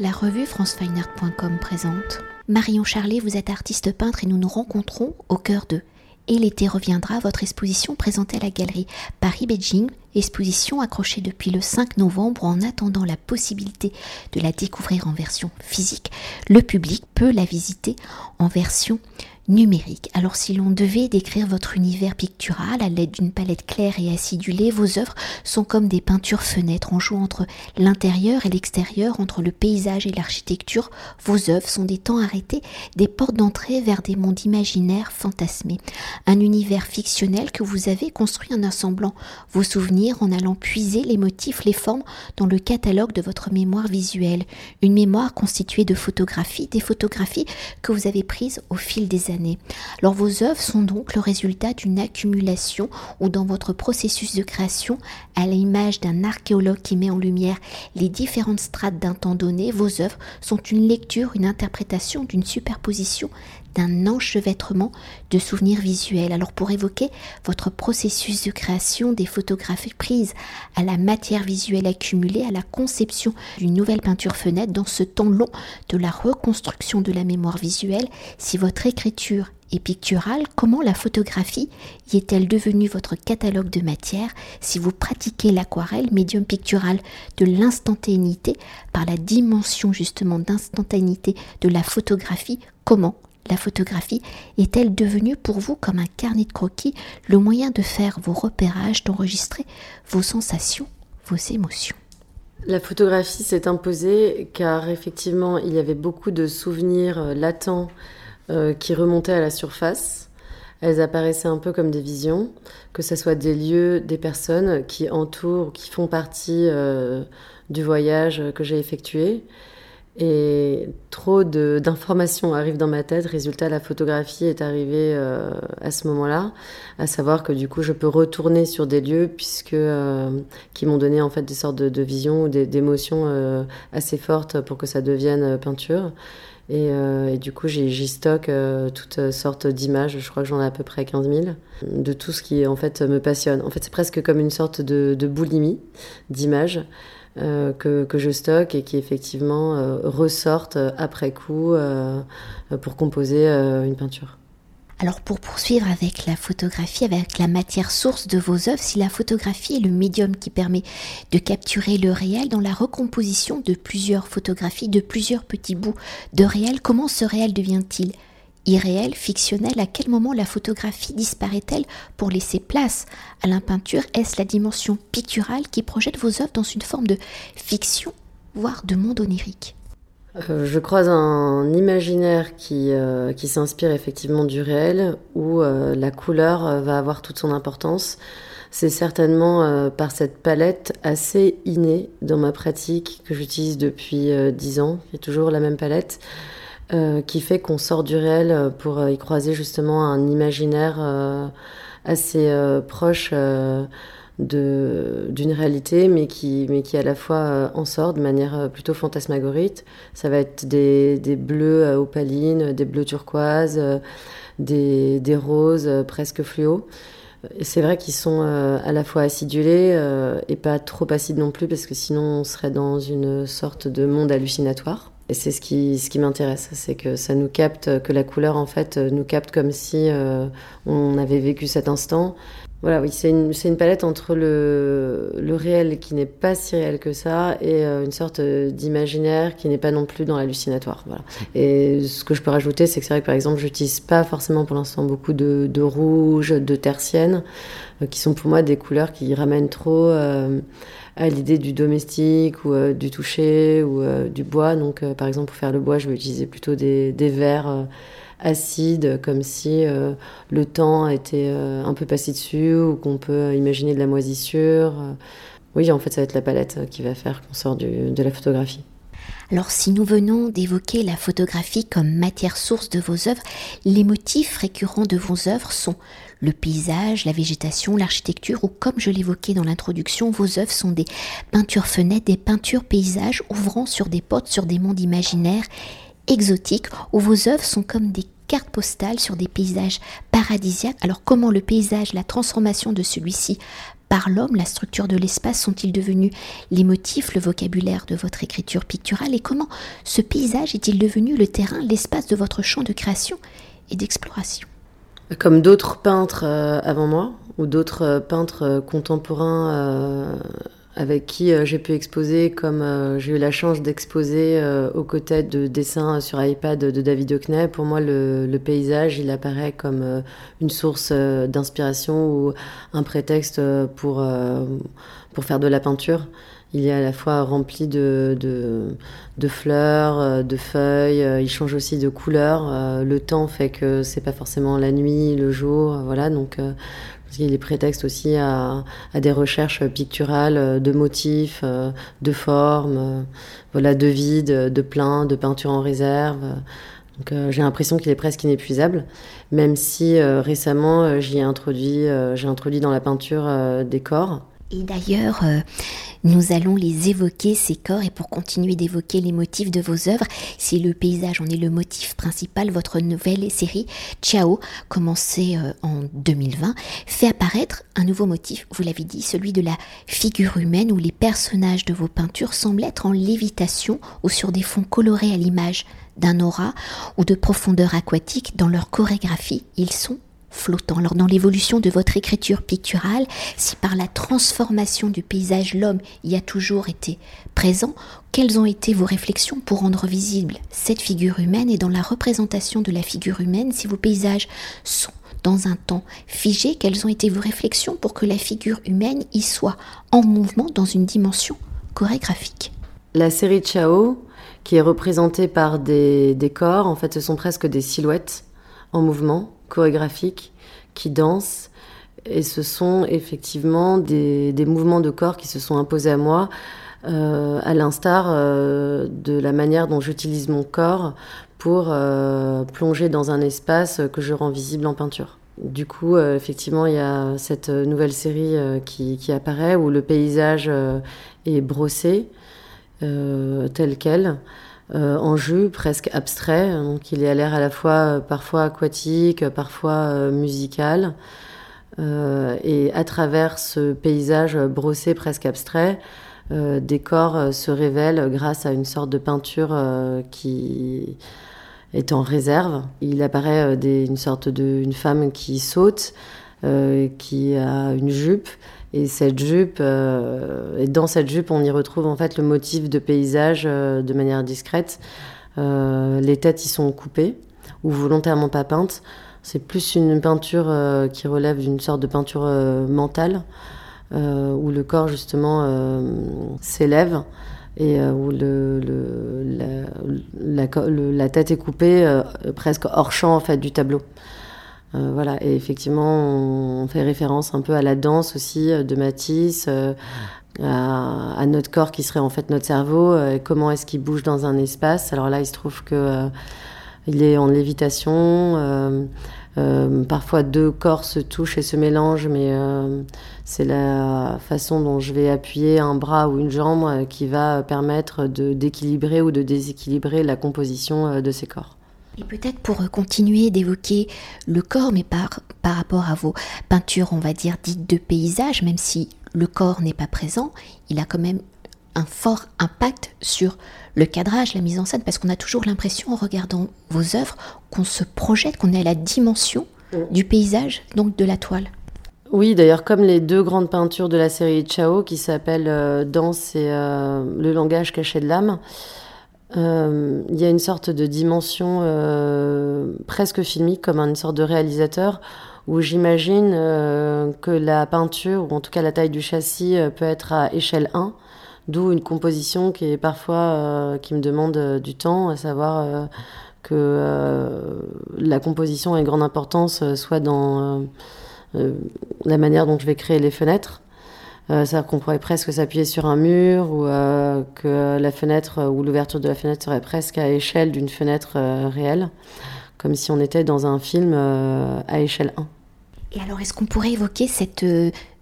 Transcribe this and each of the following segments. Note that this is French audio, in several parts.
La revue francefineart.com présente Marion Charlet, vous êtes artiste peintre et nous nous rencontrons au cœur de Et l'été reviendra, votre exposition présentée à la galerie Paris-Beijing, exposition accrochée depuis le 5 novembre en attendant la possibilité de la découvrir en version physique. Le public peut la visiter en version numérique. Alors si l'on devait décrire votre univers pictural à l'aide d'une palette claire et acidulée, vos œuvres sont comme des peintures fenêtres en jouant entre l'intérieur et l'extérieur, entre le paysage et l'architecture. Vos œuvres sont des temps arrêtés, des portes d'entrée vers des mondes imaginaires fantasmés. Un univers fictionnel que vous avez construit en assemblant vos souvenirs, en allant puiser les motifs, les formes dans le catalogue de votre mémoire visuelle. Une mémoire constituée de photographies, des photographies que vous avez prises au fil des années alors vos œuvres sont donc le résultat d'une accumulation ou dans votre processus de création, à l'image d'un archéologue qui met en lumière les différentes strates d'un temps donné, vos œuvres sont une lecture, une interprétation d'une superposition d'un enchevêtrement de souvenirs visuels. Alors pour évoquer votre processus de création des photographies prises à la matière visuelle accumulée, à la conception d'une nouvelle peinture fenêtre dans ce temps long de la reconstruction de la mémoire visuelle, si votre écriture est picturale, comment la photographie y est-elle devenue votre catalogue de matière? Si vous pratiquez l'aquarelle, médium pictural de l'instantanéité, par la dimension justement d'instantanéité de la photographie, comment la photographie est-elle devenue pour vous comme un carnet de croquis, le moyen de faire vos repérages, d'enregistrer vos sensations, vos émotions? La photographie s'est imposée car effectivement il y avait beaucoup de souvenirs euh, latents euh, qui remontaient à la surface. Elles apparaissaient un peu comme des visions, que ce soit des lieux, des personnes qui entourent, qui font partie euh, du voyage que j'ai effectué. Et trop d'informations arrivent dans ma tête. Résultat, la photographie est arrivée euh, à ce moment-là, à savoir que du coup, je peux retourner sur des lieux puisque euh, qui m'ont donné en fait des sortes de, visions ou d'émotions euh, assez fortes pour que ça devienne peinture. Et, du coup, j'y stocke toutes sortes d'images. Je crois que j'en ai à peu près 15 000 de tout ce qui en fait me passionne. En fait, c'est presque comme une sorte de boulimie d'images. Euh, que, je stocke et qui effectivement euh, ressortent après coup euh, pour composer une peinture. Alors pour poursuivre avec la photographie, avec la matière source de vos œuvres, si la photographie est le médium qui permet de capturer le réel dans la recomposition de plusieurs photographies, de plusieurs petits bouts de réel, comment ce réel devient-il irréel, fictionnel, à quel moment la photographie disparaît-elle pour laisser place à la peinture? Est-ce la dimension picturale qui projette vos œuvres dans une forme de fiction, voire de monde onirique? Euh, je croise un imaginaire qui, euh, qui s'inspire effectivement du réel, où euh, la couleur va avoir toute son importance. C'est certainement par cette palette assez innée dans ma pratique que j'utilise depuis dix ans, qui est toujours la même palette. Euh, qui fait qu'on sort du réel euh, pour euh, y croiser justement un imaginaire assez proche d'une réalité, mais qui, mais qui à la fois en sort de manière plutôt fantasmagorique. Ça va être des, des bleus opalines, des bleus turquoises, des, des roses presque fluo. C'est vrai qu'ils sont à la fois acidulés et pas trop acides non plus, parce que sinon on serait dans une sorte de monde hallucinatoire. Et c'est ce qui, ce qui m'intéresse, c'est que ça nous capte, que la couleur en fait nous capte comme si euh, on avait vécu cet instant. Voilà, oui, c'est une, une, palette entre le, le réel qui n'est pas si réel que ça et euh, une sorte d'imaginaire qui n'est pas non plus dans l'hallucinatoire. Voilà. Et ce que je peux rajouter, c'est que c'est vrai que par exemple, j'utilise pas forcément pour l'instant beaucoup de, de rouge, de tertienne, euh, qui sont pour moi des couleurs qui ramènent trop à l'idée du domestique ou euh, du toucher ou euh, du bois. Donc, euh, par exemple, pour faire le bois, je vais utiliser plutôt des, des verres acides, comme si le temps était un peu passé dessus ou qu'on peut imaginer de la moisissure. Oui, en fait, ça va être la palette qui va faire qu'on sort de la photographie. Alors si nous venons d'évoquer la photographie comme matière source de vos œuvres, les motifs récurrents de vos œuvres sont le paysage, la végétation, l'architecture, ou comme je l'évoquais dans l'introduction, vos œuvres sont des peintures fenêtres, des peintures paysages ouvrant sur des portes, sur des mondes imaginaires exotiques, où vos œuvres sont comme des cartes postales sur des paysages paradisiaques. Alors comment le paysage, la transformation de celui-ci par l'homme, la structure de l'espace sont-ils devenus les motifs, le vocabulaire de votre écriture picturale? Et comment ce paysage est-il devenu le terrain, l'espace de votre champ de création et d'exploration? Comme d'autres peintres euh, avant moi ou d'autres euh, peintres euh, contemporains avec qui euh, j'ai pu exposer, comme euh, j'ai eu la chance d'exposer euh, aux côtés de dessins sur iPad de David Hockney. Pour moi, le, paysage, il apparaît comme une source d'inspiration ou un prétexte pour, pour faire de la peinture. Il est à la fois rempli de, de, de fleurs, de feuilles, il change aussi de couleur. Le temps fait que c'est pas forcément la nuit, le jour, voilà. Donc il est prétexte aussi à, des recherches picturales euh, de motifs, euh, de formes, euh, voilà, de vide, de plein, de peinture en réserve. Donc j'ai l'impression qu'il est presque inépuisable, même si récemment j'y ai introduit, j'ai introduit dans la peinture des corps. Et d'ailleurs, nous allons les évoquer, ces corps, et pour continuer d'évoquer les motifs de vos œuvres, si le paysage en est le motif principal, votre nouvelle série Ciao, commencée euh, en 2020, fait apparaître un nouveau motif, vous l'avez dit, celui de la figure humaine où les personnages de vos peintures semblent être en lévitation ou sur des fonds colorés à l'image d'un aura ou de profondeur aquatique. Dans leur chorégraphie, ils sont flottant. Alors dans l'évolution de votre écriture picturale, si par la transformation du paysage l'homme y a toujours été présent, quelles ont été vos réflexions pour rendre visible cette figure humaine et dans la représentation de la figure humaine, si vos paysages sont dans un temps figé, quelles ont été vos réflexions pour que la figure humaine y soit en mouvement dans une dimension chorégraphique? La série Chao, qui est représentée par des, des corps, en fait ce sont presque des silhouettes en mouvement chorégraphiques qui dansent. Et ce sont effectivement des, mouvements de corps qui se sont imposés à moi, euh, à l'instar euh, de la manière dont j'utilise mon corps pour euh, plonger dans un espace que je rends visible en peinture. Du coup, effectivement, il y a cette nouvelle série qui, qui, apparaît où le paysage est brossé tel quel. Euh, en jeu presque abstrait. Donc il est à l'air à la fois euh, parfois aquatique, parfois euh, musical. et à travers ce paysage brossé presque abstrait, des corps se révèlent grâce à une sorte de peinture qui est en réserve. Il apparaît une sorte de femme qui saute, qui a une jupe et cette jupe, euh, et dans cette jupe, on y retrouve en fait le motif de paysage euh, de manière discrète. Euh, les têtes y sont coupées ou volontairement pas peintes. C'est plus une peinture qui relève d'une sorte de peinture mentale, où le corps justement s'élève et où la, la, tête est coupée presque hors champ en fait du tableau. Euh, voilà, et effectivement, on fait référence un peu à la danse aussi euh, de Matisse, euh, à, notre corps qui serait en fait notre cerveau, comment est-ce qu'il bouge dans un espace. Alors là, il se trouve que il est en lévitation. parfois, deux corps se touchent et se mélangent, mais c'est la façon dont je vais appuyer un bras ou une jambe qui va permettre d'équilibrer ou de déséquilibrer la composition de ces corps. Et peut-être pour continuer d'évoquer le corps, mais par, par rapport à vos peintures, on va dire, dites de paysage, même si le corps n'est pas présent, il a quand même un fort impact sur le cadrage, la mise en scène, parce qu'on a toujours l'impression, en regardant vos œuvres, qu'on se projette, qu'on est à la dimension mm. du paysage, donc de la toile. Oui, d'ailleurs, comme les deux grandes peintures de la série Chao, qui s'appellent euh, Danse et euh, Le langage caché de l'âme, euh, il y a une sorte de dimension euh, presque filmique, comme une sorte de réalisateur, où j'imagine euh, que la peinture, ou en tout cas la taille du châssis, peut être à échelle 1, d'où une composition qui est parfois qui me demande du temps, à savoir que la composition a une grande importance, soit dans la manière dont je vais créer les fenêtres, euh, c'est-à-dire qu'on pourrait presque s'appuyer sur un mur ou euh, que la fenêtre ou l'ouverture de la fenêtre serait presque à échelle d'une fenêtre euh, réelle, comme si on était dans un film à échelle 1. Et alors, est-ce qu'on pourrait évoquer cette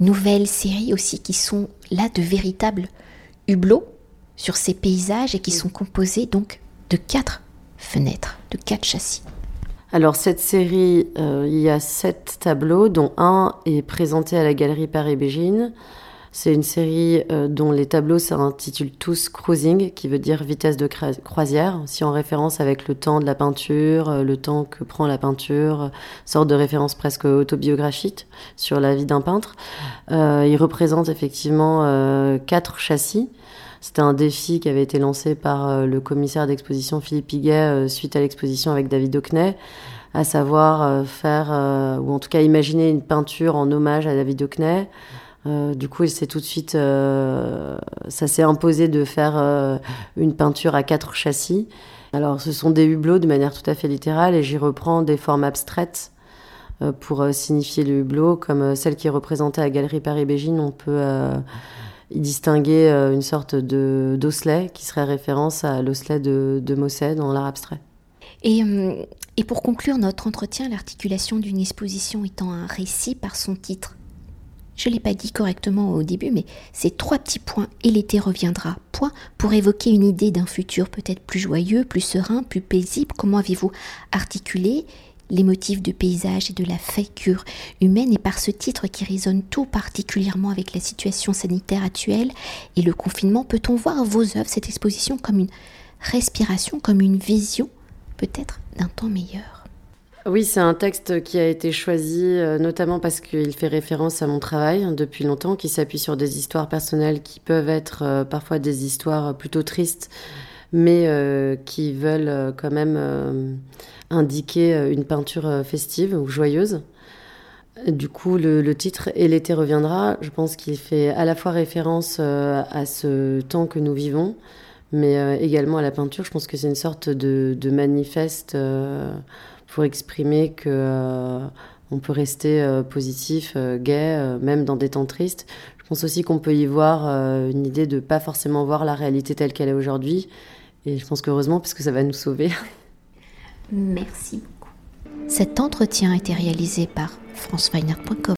nouvelle série aussi qui sont là de véritables hublots sur ces paysages et qui sont composés donc de quatre fenêtres, de quatre châssis? Alors cette série, euh, il y a sept tableaux, dont un est présenté à la galerie Paris-Bégine. C'est une série euh, dont les tableaux s'intitulent tous Cruising, qui veut dire vitesse de croisière, si en référence avec le temps de la peinture, euh, le temps que prend la peinture, sorte de référence presque autobiographique sur la vie d'un peintre. il représente effectivement quatre châssis. C'était un défi qui avait été lancé par le commissaire d'exposition Philippe Piguet suite à l'exposition avec David Hockney à savoir euh, faire, euh, ou en tout cas imaginer une peinture en hommage à David Hockney. Euh, du coup, c'est tout de suite, ça s'est imposé de faire une peinture à quatre châssis. Alors, ce sont des hublots de manière tout à fait littérale, et j'y reprends des formes abstraites pour signifier le hublot, comme celle qui est représentée à Galerie Paris-Bégine. On peut y distinguer une sorte de d'osselet qui serait référence à l'osselet de, de Mosset dans l'art abstrait. Et pour conclure notre entretien, l'articulation d'une exposition étant un récit par son titre. Je ne l'ai pas dit correctement au début, mais ces trois petits points et l'été reviendra. Point pour évoquer une idée d'un futur peut-être plus joyeux, plus serein, plus paisible. Comment avez-vous articulé les motifs de paysage et de la figure humaine et par ce titre qui résonne tout particulièrement avec la situation sanitaire actuelle et le confinement, peut-on voir vos œuvres, cette exposition comme une respiration, comme une vision peut-être d'un temps meilleur? Oui, c'est un texte qui a été choisi euh, notamment parce qu'il fait référence à mon travail hein, depuis longtemps, qui s'appuie sur des histoires personnelles qui peuvent être euh, parfois des histoires plutôt tristes, mais euh, qui veulent quand même indiquer une peinture festive ou joyeuse. Du coup, le, titre Et l'été reviendra, je pense qu'il fait à la fois référence à ce temps que nous vivons, mais également à la peinture. Je pense que c'est une sorte de, manifeste euh, pour exprimer que euh, on peut rester positif, gai, même dans des temps tristes. Je pense aussi qu'on peut y voir une idée de pas forcément voir la réalité telle qu'elle est aujourd'hui. Et je pense qu'heureusement, parce que ça va nous sauver. Merci beaucoup. Cet entretien a été réalisé par franceweiner.com.